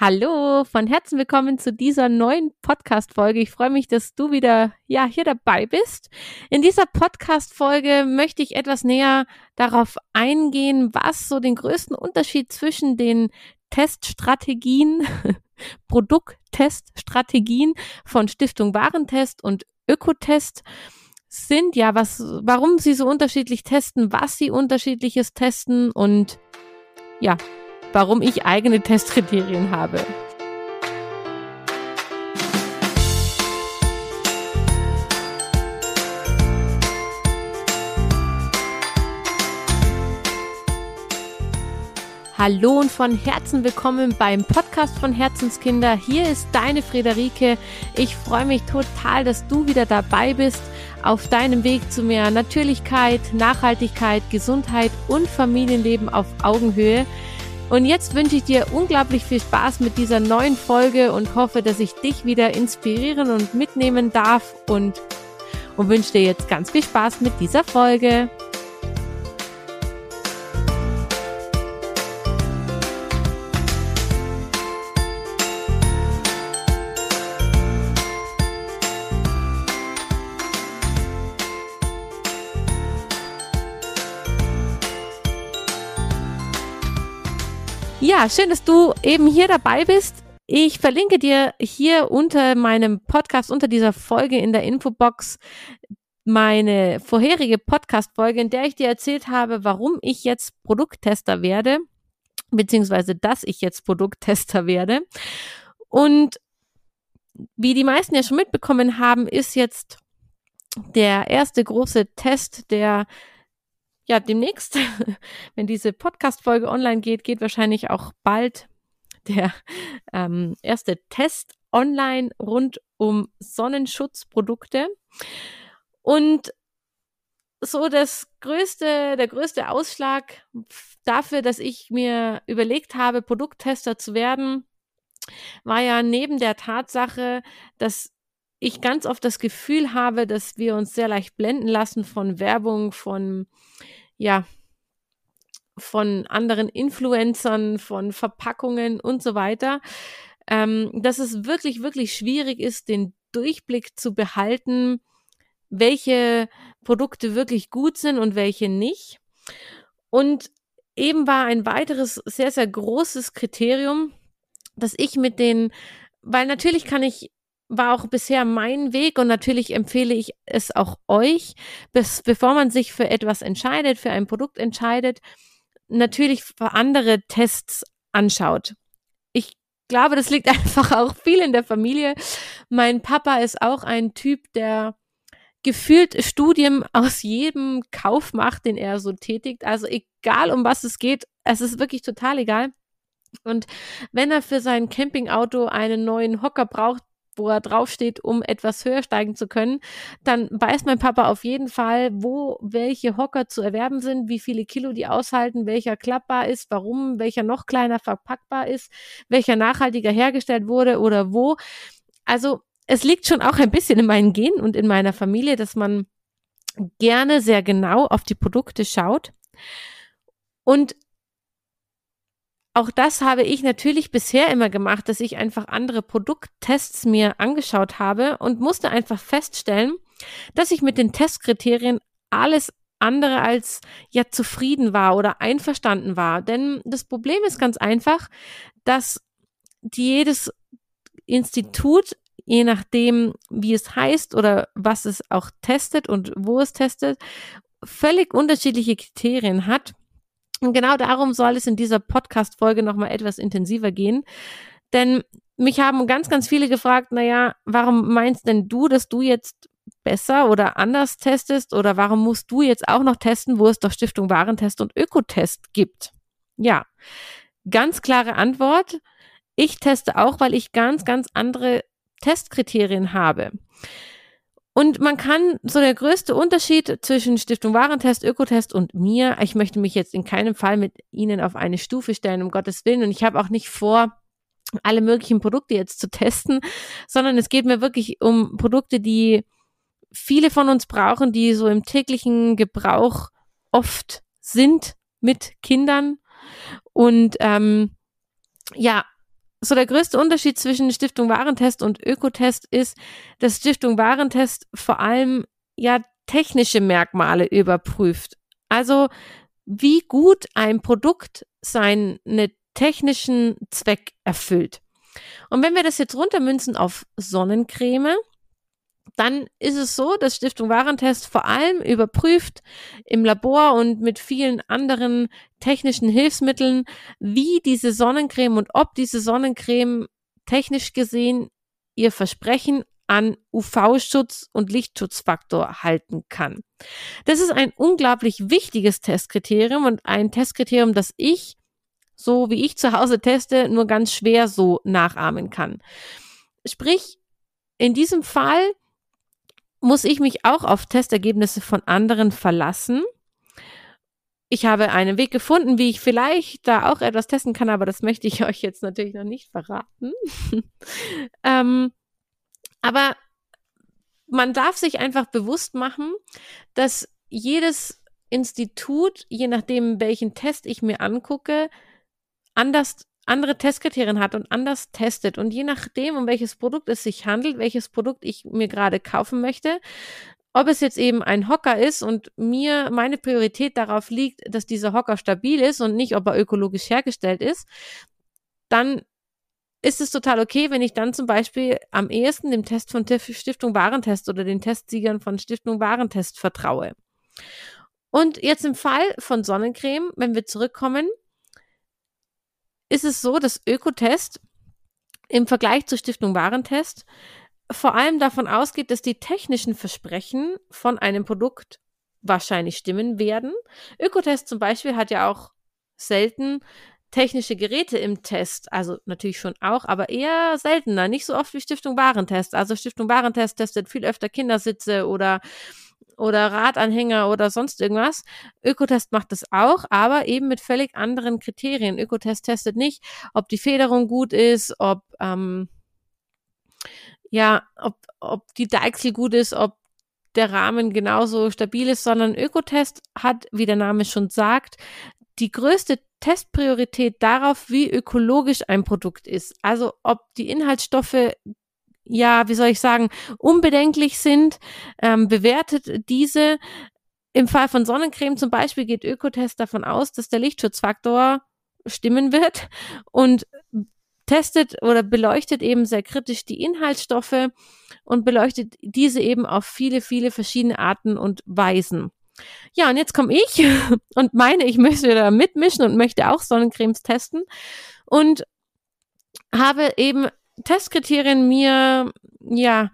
Hallo, von Herzen willkommen zu dieser neuen Podcast-Folge. Ich freue mich, dass du wieder, ja, hier dabei bist. In dieser Podcast-Folge möchte ich etwas näher darauf eingehen, was so den größten Unterschied zwischen den Teststrategien, Produktteststrategien von Stiftung Warentest und Ökotest sind, ja, was, warum sie so unterschiedlich testen, was sie unterschiedliches testen und ja, warum ich eigene Testkriterien habe. Hallo und von Herzen willkommen beim Podcast von Herzenskinder. Hier ist deine Friederike. Ich freue mich total, dass du wieder dabei bist auf deinem Weg zu mehr Natürlichkeit, Nachhaltigkeit, Gesundheit und Familienleben auf Augenhöhe. Und jetzt wünsche ich dir unglaublich viel Spaß mit dieser neuen Folge und hoffe, dass ich dich wieder inspirieren und mitnehmen darf und, und wünsche dir jetzt ganz viel Spaß mit dieser Folge. Ja, schön, dass du eben hier dabei bist. Ich verlinke dir hier unter meinem Podcast, unter dieser Folge in der Infobox meine vorherige Podcast-Folge, in der ich dir erzählt habe, warum ich jetzt Produkttester werde, beziehungsweise dass ich jetzt Produkttester werde. Und wie die meisten ja schon mitbekommen haben, ist jetzt der erste große Test, der ja, demnächst, wenn diese Podcast-Folge online geht, geht wahrscheinlich auch bald der ähm, erste Test online rund um Sonnenschutzprodukte. Und so das größte, der größte Ausschlag dafür, dass ich mir überlegt habe, Produkttester zu werden, war ja neben der Tatsache, dass ich ganz oft das Gefühl habe, dass wir uns sehr leicht blenden lassen von Werbung, von ja, von anderen Influencern, von Verpackungen und so weiter, ähm, dass es wirklich, wirklich schwierig ist, den Durchblick zu behalten, welche Produkte wirklich gut sind und welche nicht. Und eben war ein weiteres sehr, sehr großes Kriterium, dass ich mit den, weil natürlich kann ich war auch bisher mein Weg und natürlich empfehle ich es auch euch, bis, bevor man sich für etwas entscheidet, für ein Produkt entscheidet, natürlich für andere Tests anschaut. Ich glaube, das liegt einfach auch viel in der Familie. Mein Papa ist auch ein Typ, der gefühlt Studien aus jedem Kauf macht, den er so tätigt. Also egal, um was es geht, es ist wirklich total egal. Und wenn er für sein Campingauto einen neuen Hocker braucht, wo er draufsteht, um etwas höher steigen zu können, dann weiß mein Papa auf jeden Fall, wo welche Hocker zu erwerben sind, wie viele Kilo die aushalten, welcher klappbar ist, warum, welcher noch kleiner verpackbar ist, welcher nachhaltiger hergestellt wurde oder wo. Also es liegt schon auch ein bisschen in meinen Genen und in meiner Familie, dass man gerne sehr genau auf die Produkte schaut. Und auch das habe ich natürlich bisher immer gemacht, dass ich einfach andere Produkttests mir angeschaut habe und musste einfach feststellen, dass ich mit den Testkriterien alles andere als ja zufrieden war oder einverstanden war. Denn das Problem ist ganz einfach, dass jedes Institut, je nachdem, wie es heißt oder was es auch testet und wo es testet, völlig unterschiedliche Kriterien hat und genau darum soll es in dieser Podcast-Folge nochmal etwas intensiver gehen. Denn mich haben ganz, ganz viele gefragt, naja, warum meinst denn du, dass du jetzt besser oder anders testest oder warum musst du jetzt auch noch testen, wo es doch Stiftung Warentest und Ökotest gibt? Ja, ganz klare Antwort. Ich teste auch, weil ich ganz, ganz andere Testkriterien habe. Und man kann, so der größte Unterschied zwischen Stiftung Warentest, Ökotest und mir, ich möchte mich jetzt in keinem Fall mit Ihnen auf eine Stufe stellen, um Gottes Willen. Und ich habe auch nicht vor, alle möglichen Produkte jetzt zu testen, sondern es geht mir wirklich um Produkte, die viele von uns brauchen, die so im täglichen Gebrauch oft sind mit Kindern. Und ähm, ja, so der größte Unterschied zwischen Stiftung Warentest und Ökotest ist, dass Stiftung Warentest vor allem ja technische Merkmale überprüft. Also wie gut ein Produkt seinen technischen Zweck erfüllt. Und wenn wir das jetzt runtermünzen auf Sonnencreme, dann ist es so, dass Stiftung Warentest vor allem überprüft im Labor und mit vielen anderen technischen Hilfsmitteln, wie diese Sonnencreme und ob diese Sonnencreme technisch gesehen ihr Versprechen an UV-Schutz und Lichtschutzfaktor halten kann. Das ist ein unglaublich wichtiges Testkriterium und ein Testkriterium, das ich, so wie ich zu Hause teste, nur ganz schwer so nachahmen kann. Sprich, in diesem Fall muss ich mich auch auf Testergebnisse von anderen verlassen. Ich habe einen Weg gefunden, wie ich vielleicht da auch etwas testen kann, aber das möchte ich euch jetzt natürlich noch nicht verraten. ähm, aber man darf sich einfach bewusst machen, dass jedes Institut, je nachdem, welchen Test ich mir angucke, anders andere Testkriterien hat und anders testet. Und je nachdem, um welches Produkt es sich handelt, welches Produkt ich mir gerade kaufen möchte, ob es jetzt eben ein Hocker ist und mir meine Priorität darauf liegt, dass dieser Hocker stabil ist und nicht, ob er ökologisch hergestellt ist, dann ist es total okay, wenn ich dann zum Beispiel am ehesten dem Test von Stiftung Warentest oder den Testsiegern von Stiftung Warentest vertraue. Und jetzt im Fall von Sonnencreme, wenn wir zurückkommen, ist es so, dass Ökotest im Vergleich zur Stiftung Warentest vor allem davon ausgeht, dass die technischen Versprechen von einem Produkt wahrscheinlich stimmen werden. Ökotest zum Beispiel hat ja auch selten technische Geräte im Test, also natürlich schon auch, aber eher seltener, nicht so oft wie Stiftung Warentest. Also Stiftung Warentest testet viel öfter Kindersitze oder oder Radanhänger oder sonst irgendwas. Ökotest macht das auch, aber eben mit völlig anderen Kriterien. Ökotest testet nicht, ob die Federung gut ist, ob ähm, ja, ob, ob die Deichsel gut ist, ob der Rahmen genauso stabil ist, sondern Ökotest hat, wie der Name schon sagt, die größte Testpriorität darauf, wie ökologisch ein Produkt ist. Also ob die Inhaltsstoffe ja, wie soll ich sagen, unbedenklich sind, ähm, bewertet diese. Im Fall von Sonnencreme zum Beispiel geht Ökotest davon aus, dass der Lichtschutzfaktor stimmen wird und testet oder beleuchtet eben sehr kritisch die Inhaltsstoffe und beleuchtet diese eben auf viele, viele verschiedene Arten und Weisen. Ja, und jetzt komme ich und meine, ich möchte da mitmischen und möchte auch Sonnencremes testen und habe eben Testkriterien mir ja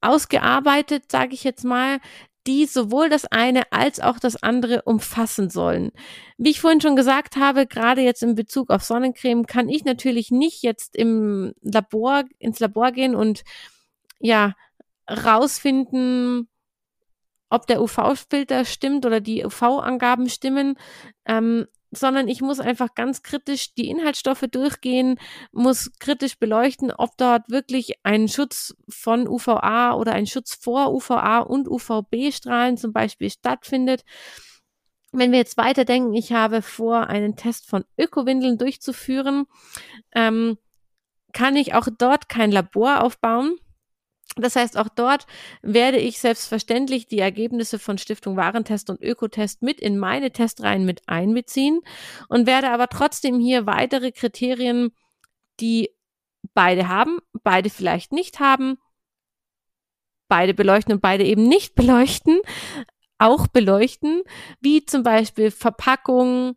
ausgearbeitet, sage ich jetzt mal, die sowohl das eine als auch das andere umfassen sollen. Wie ich vorhin schon gesagt habe, gerade jetzt in Bezug auf Sonnencreme kann ich natürlich nicht jetzt im Labor ins Labor gehen und ja rausfinden, ob der UV-Filter stimmt oder die UV-Angaben stimmen. Ähm, sondern ich muss einfach ganz kritisch die Inhaltsstoffe durchgehen, muss kritisch beleuchten, ob dort wirklich ein Schutz von UVA oder ein Schutz vor UVA und UVB-Strahlen zum Beispiel stattfindet. Wenn wir jetzt weiterdenken, ich habe vor, einen Test von Ökowindeln durchzuführen, ähm, kann ich auch dort kein Labor aufbauen, das heißt, auch dort werde ich selbstverständlich die Ergebnisse von Stiftung Warentest und Ökotest mit in meine Testreihen mit einbeziehen und werde aber trotzdem hier weitere Kriterien, die beide haben, beide vielleicht nicht haben, beide beleuchten und beide eben nicht beleuchten, auch beleuchten, wie zum Beispiel Verpackung,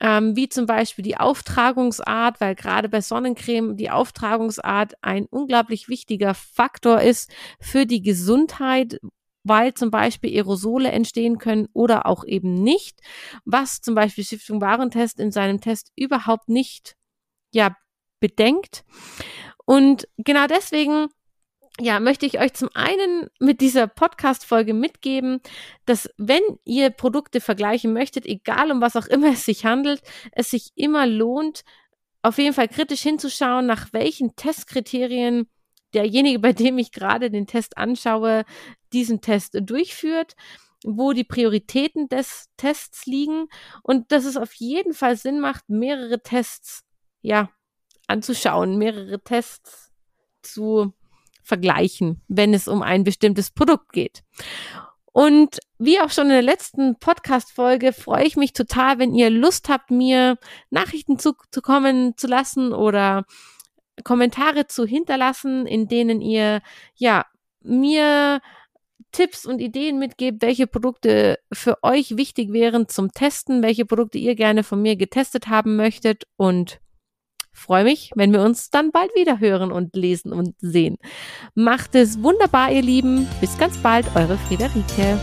ähm, wie zum Beispiel die Auftragungsart, weil gerade bei Sonnencreme die Auftragungsart ein unglaublich wichtiger Faktor ist für die Gesundheit, weil zum Beispiel Aerosole entstehen können oder auch eben nicht, was zum Beispiel Stiftung Warentest in seinem Test überhaupt nicht ja bedenkt. Und genau deswegen ja, möchte ich euch zum einen mit dieser Podcast-Folge mitgeben, dass wenn ihr Produkte vergleichen möchtet, egal um was auch immer es sich handelt, es sich immer lohnt, auf jeden Fall kritisch hinzuschauen, nach welchen Testkriterien derjenige, bei dem ich gerade den Test anschaue, diesen Test durchführt, wo die Prioritäten des Tests liegen und dass es auf jeden Fall Sinn macht, mehrere Tests, ja, anzuschauen, mehrere Tests zu vergleichen, wenn es um ein bestimmtes Produkt geht. Und wie auch schon in der letzten Podcast-Folge freue ich mich total, wenn ihr Lust habt, mir Nachrichten zukommen zu lassen oder Kommentare zu hinterlassen, in denen ihr ja mir Tipps und Ideen mitgebt, welche Produkte für euch wichtig wären zum Testen, welche Produkte ihr gerne von mir getestet haben möchtet und freue mich, wenn wir uns dann bald wieder hören und lesen und sehen. Macht es wunderbar, ihr Lieben. Bis ganz bald, eure Friederike.